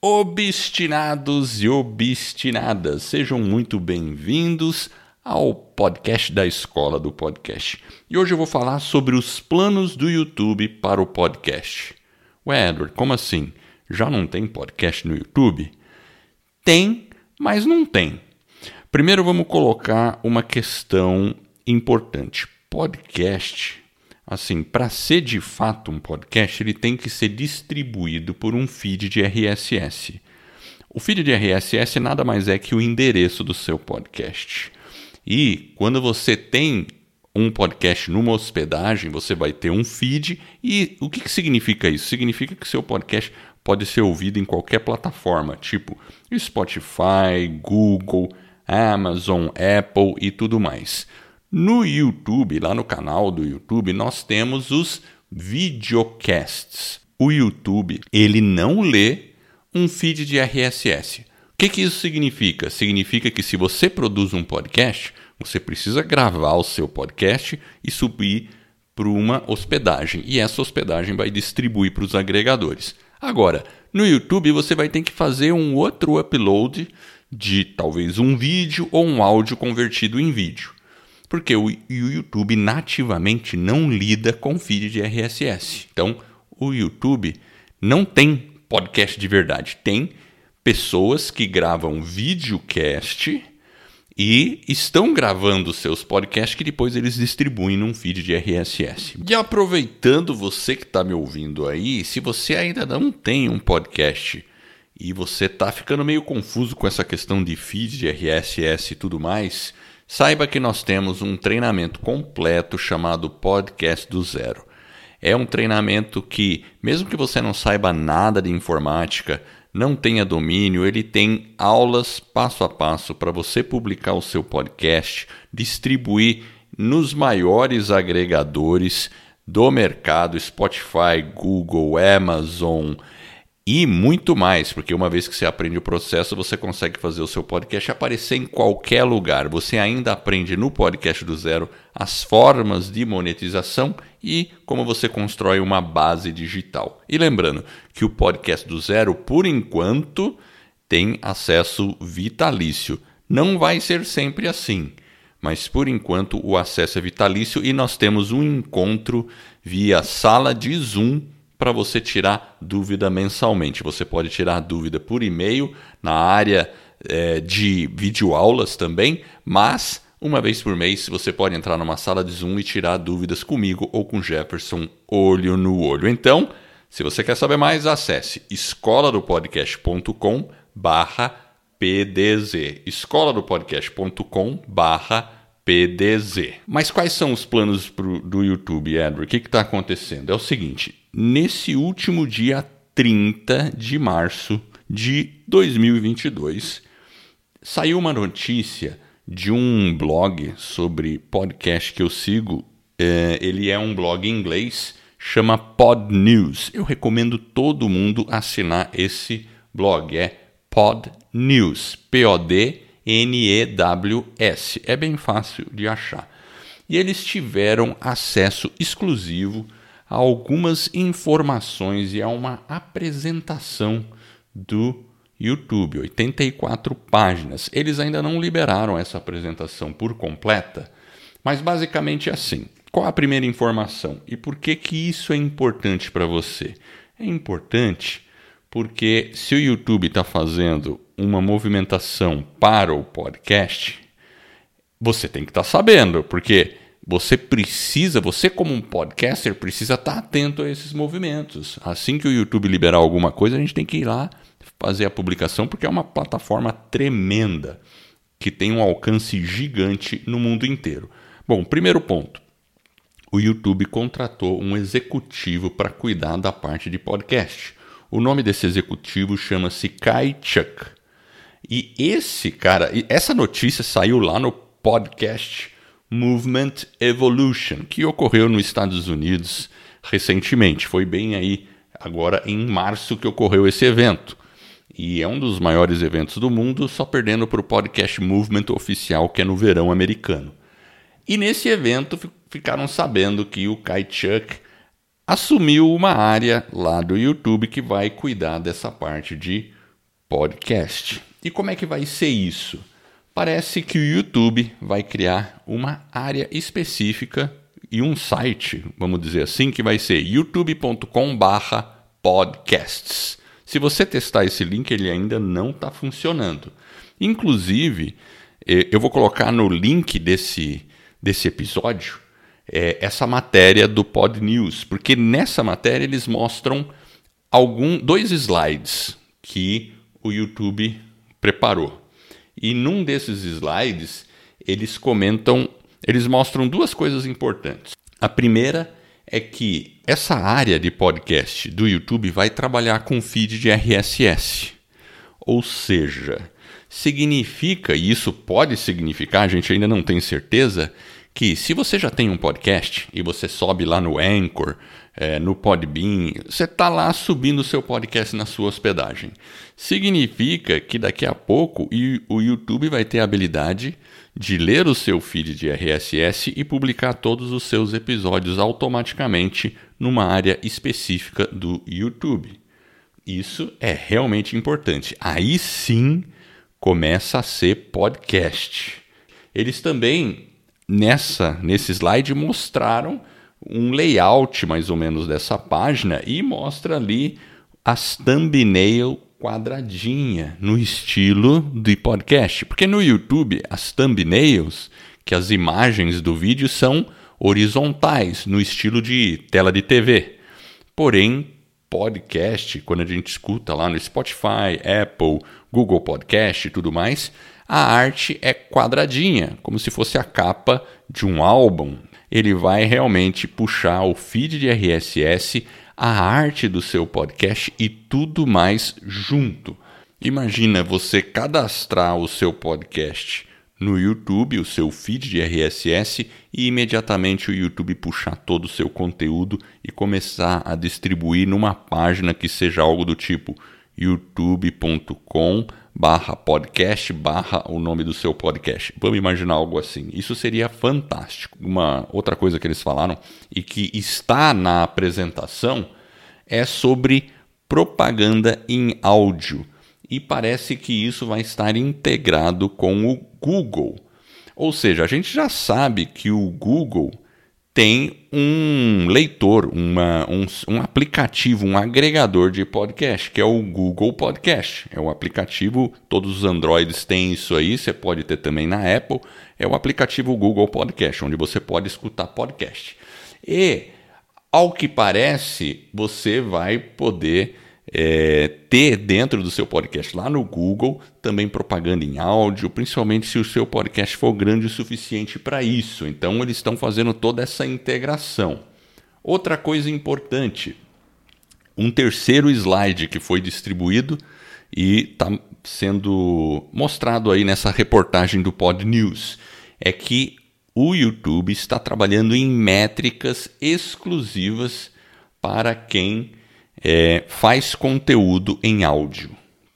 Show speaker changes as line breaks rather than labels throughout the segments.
Obstinados e obstinadas, sejam muito bem-vindos ao podcast da Escola do Podcast. E hoje eu vou falar sobre os planos do YouTube para o podcast. Ué, Edward, como assim? Já não tem podcast no YouTube? Tem, mas não tem. Primeiro vamos colocar uma questão importante. Podcast Assim, para ser de fato um podcast, ele tem que ser distribuído por um feed de RSS. O feed de RSS nada mais é que o endereço do seu podcast. E quando você tem um podcast numa hospedagem, você vai ter um feed. E o que, que significa isso? Significa que seu podcast pode ser ouvido em qualquer plataforma, tipo Spotify, Google, Amazon, Apple e tudo mais. No YouTube, lá no canal do YouTube, nós temos os videocasts. O YouTube, ele não lê um feed de RSS. O que, que isso significa? Significa que se você produz um podcast, você precisa gravar o seu podcast e subir para uma hospedagem. E essa hospedagem vai distribuir para os agregadores. Agora, no YouTube você vai ter que fazer um outro upload de talvez um vídeo ou um áudio convertido em vídeo porque o YouTube nativamente não lida com feed de RSS. Então, o YouTube não tem podcast de verdade, tem pessoas que gravam videocast e estão gravando seus podcasts que depois eles distribuem num feed de RSS. E aproveitando você que está me ouvindo aí, se você ainda não tem um podcast e você está ficando meio confuso com essa questão de feed de RSS e tudo mais, Saiba que nós temos um treinamento completo chamado Podcast do Zero. É um treinamento que, mesmo que você não saiba nada de informática, não tenha domínio, ele tem aulas passo a passo para você publicar o seu podcast, distribuir nos maiores agregadores do mercado Spotify, Google, Amazon, e muito mais, porque uma vez que você aprende o processo, você consegue fazer o seu podcast aparecer em qualquer lugar. Você ainda aprende no podcast do zero as formas de monetização e como você constrói uma base digital. E lembrando que o podcast do zero, por enquanto, tem acesso vitalício. Não vai ser sempre assim, mas por enquanto o acesso é vitalício e nós temos um encontro via sala de Zoom para você tirar dúvida mensalmente. Você pode tirar dúvida por e-mail na área é, de videoaulas também, mas uma vez por mês você pode entrar numa sala de Zoom e tirar dúvidas comigo ou com Jefferson olho no olho. Então, se você quer saber mais, acesse escoladopodcast.com barra PDZ. escoladopodcast.com barra PDZ. Mas quais são os planos pro, do YouTube, Edward? O que está acontecendo? É o seguinte: nesse último dia 30 de março de 2022, saiu uma notícia de um blog sobre podcast que eu sigo. É, ele é um blog em inglês, chama Pod News. Eu recomendo todo mundo assinar esse blog. É Pod News, P-O-D N-E-W-S. É bem fácil de achar. E eles tiveram acesso exclusivo algumas informações e a uma apresentação do YouTube, 84 páginas. Eles ainda não liberaram essa apresentação por completa, mas basicamente é assim. Qual a primeira informação e por que que isso é importante para você? É importante porque se o YouTube está fazendo uma movimentação para o podcast, você tem que estar tá sabendo, porque você precisa, você como um podcaster, precisa estar tá atento a esses movimentos. Assim que o YouTube liberar alguma coisa, a gente tem que ir lá fazer a publicação, porque é uma plataforma tremenda que tem um alcance gigante no mundo inteiro. Bom, primeiro ponto. O YouTube contratou um executivo para cuidar da parte de podcast. O nome desse executivo chama-se Kai Chuck. E esse cara, essa notícia saiu lá no podcast Movement Evolution, que ocorreu nos Estados Unidos recentemente. Foi bem aí agora em março que ocorreu esse evento. E é um dos maiores eventos do mundo, só perdendo para o podcast Movement oficial, que é no verão americano. E nesse evento ficaram sabendo que o Kai Chuck assumiu uma área lá do YouTube que vai cuidar dessa parte de podcast. E como é que vai ser isso? Parece que o YouTube vai criar uma área específica e um site, vamos dizer assim, que vai ser youtube.com/podcasts. Se você testar esse link, ele ainda não está funcionando. Inclusive, eh, eu vou colocar no link desse, desse episódio é, essa matéria do Pod News, porque nessa matéria eles mostram algum, dois slides que o YouTube preparou. E num desses slides eles comentam, eles mostram duas coisas importantes. A primeira é que essa área de podcast do YouTube vai trabalhar com feed de RSS. Ou seja, significa, e isso pode significar, a gente ainda não tem certeza, que se você já tem um podcast e você sobe lá no Anchor, é, no Podbean, você está lá subindo o seu podcast na sua hospedagem. Significa que daqui a pouco o YouTube vai ter a habilidade de ler o seu feed de RSS e publicar todos os seus episódios automaticamente numa área específica do YouTube. Isso é realmente importante. Aí sim começa a ser podcast. Eles também nessa nesse slide mostraram um layout mais ou menos dessa página e mostra ali as thumbnail quadradinha no estilo de podcast, porque no YouTube as thumbnails, que as imagens do vídeo são horizontais no estilo de tela de TV. Porém, podcast, quando a gente escuta lá no Spotify, Apple, Google Podcast e tudo mais, a arte é quadradinha, como se fosse a capa de um álbum. Ele vai realmente puxar o feed de RSS, a arte do seu podcast e tudo mais junto. Imagina você cadastrar o seu podcast no YouTube, o seu feed de RSS, e imediatamente o YouTube puxar todo o seu conteúdo e começar a distribuir numa página que seja algo do tipo youtube.com barra podcast barra o nome do seu podcast. Vamos imaginar algo assim. Isso seria fantástico. Uma outra coisa que eles falaram e que está na apresentação é sobre propaganda em áudio. E parece que isso vai estar integrado com o Google. Ou seja, a gente já sabe que o Google tem um leitor, uma, um, um, aplicativo, um agregador de podcast, que é o Google Podcast. É o aplicativo, todos os Androids têm isso aí, você pode ter também na Apple. É o aplicativo Google Podcast, onde você pode escutar podcast. E, ao que parece, você vai poder é, ter dentro do seu podcast lá no Google também propaganda em áudio, principalmente se o seu podcast for grande o suficiente para isso. Então eles estão fazendo toda essa integração. Outra coisa importante, um terceiro slide que foi distribuído e está sendo mostrado aí nessa reportagem do Pod News é que o YouTube está trabalhando em métricas exclusivas para quem é, faz conteúdo em áudio.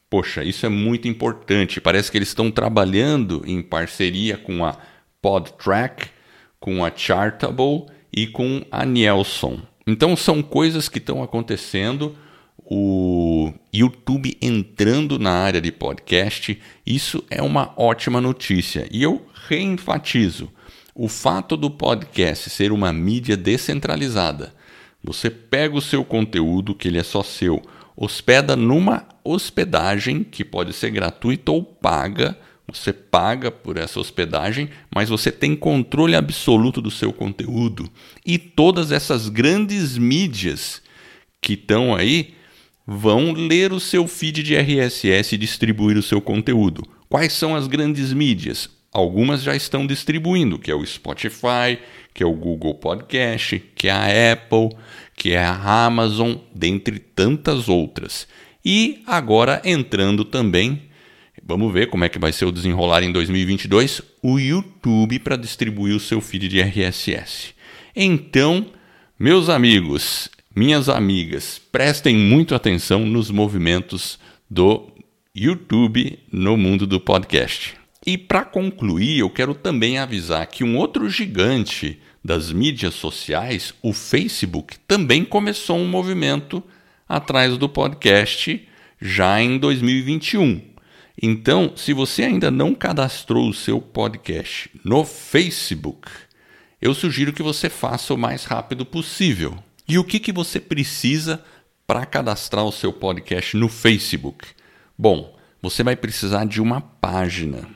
Poxa, isso é muito importante. Parece que eles estão trabalhando em parceria com a PodTrack, com a Chartable e com a Nielsen. Então são coisas que estão acontecendo. O YouTube entrando na área de podcast, isso é uma ótima notícia. E eu reenfatizo: o fato do podcast ser uma mídia descentralizada você pega o seu conteúdo, que ele é só seu, hospeda numa hospedagem que pode ser gratuita ou paga. Você paga por essa hospedagem, mas você tem controle absoluto do seu conteúdo. E todas essas grandes mídias que estão aí vão ler o seu feed de RSS e distribuir o seu conteúdo. Quais são as grandes mídias? Algumas já estão distribuindo, que é o Spotify, que é o Google Podcast, que é a Apple, que é a Amazon, dentre tantas outras. E agora entrando também, vamos ver como é que vai ser o desenrolar em 2022, o YouTube para distribuir o seu feed de RSS. Então, meus amigos, minhas amigas, prestem muito atenção nos movimentos do YouTube no mundo do podcast. E para concluir, eu quero também avisar que um outro gigante das mídias sociais, o Facebook, também começou um movimento atrás do podcast, já em 2021. Então, se você ainda não cadastrou o seu podcast no Facebook, eu sugiro que você faça o mais rápido possível. E o que, que você precisa para cadastrar o seu podcast no Facebook? Bom, você vai precisar de uma página.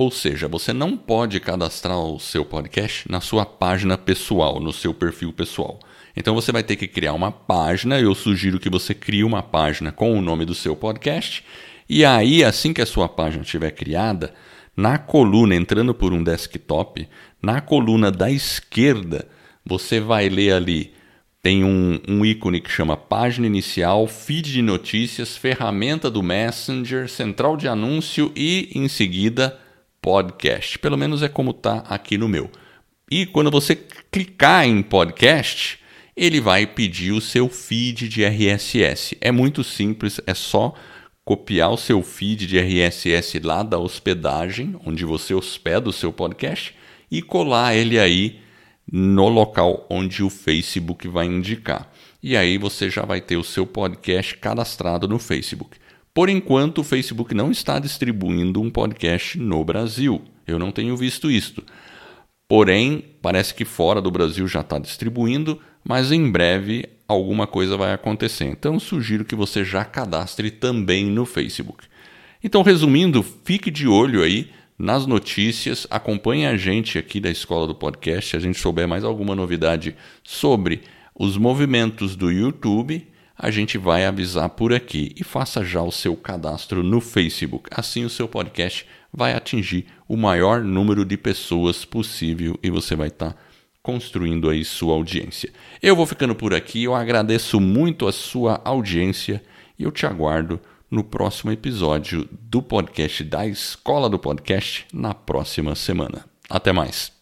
Ou seja, você não pode cadastrar o seu podcast na sua página pessoal, no seu perfil pessoal. Então você vai ter que criar uma página. Eu sugiro que você crie uma página com o nome do seu podcast. E aí, assim que a sua página estiver criada, na coluna, entrando por um desktop, na coluna da esquerda, você vai ler ali. Tem um, um ícone que chama página inicial, feed de notícias, ferramenta do Messenger, central de anúncio e, em seguida, podcast. Pelo menos é como está aqui no meu. E quando você clicar em podcast, ele vai pedir o seu feed de RSS. É muito simples, é só copiar o seu feed de RSS lá da hospedagem, onde você hospeda o seu podcast, e colar ele aí no local onde o Facebook vai indicar. E aí você já vai ter o seu podcast cadastrado no Facebook. Por enquanto, o Facebook não está distribuindo um podcast no Brasil. Eu não tenho visto isto. Porém, parece que fora do Brasil já está distribuindo, mas em breve alguma coisa vai acontecer. Então, sugiro que você já cadastre também no Facebook. Então, resumindo, fique de olho aí nas notícias, acompanhe a gente aqui da Escola do Podcast, se a gente souber mais alguma novidade sobre os movimentos do YouTube a gente vai avisar por aqui e faça já o seu cadastro no Facebook. Assim o seu podcast vai atingir o maior número de pessoas possível e você vai estar tá construindo aí sua audiência. Eu vou ficando por aqui, eu agradeço muito a sua audiência e eu te aguardo no próximo episódio do podcast da Escola do Podcast na próxima semana. Até mais.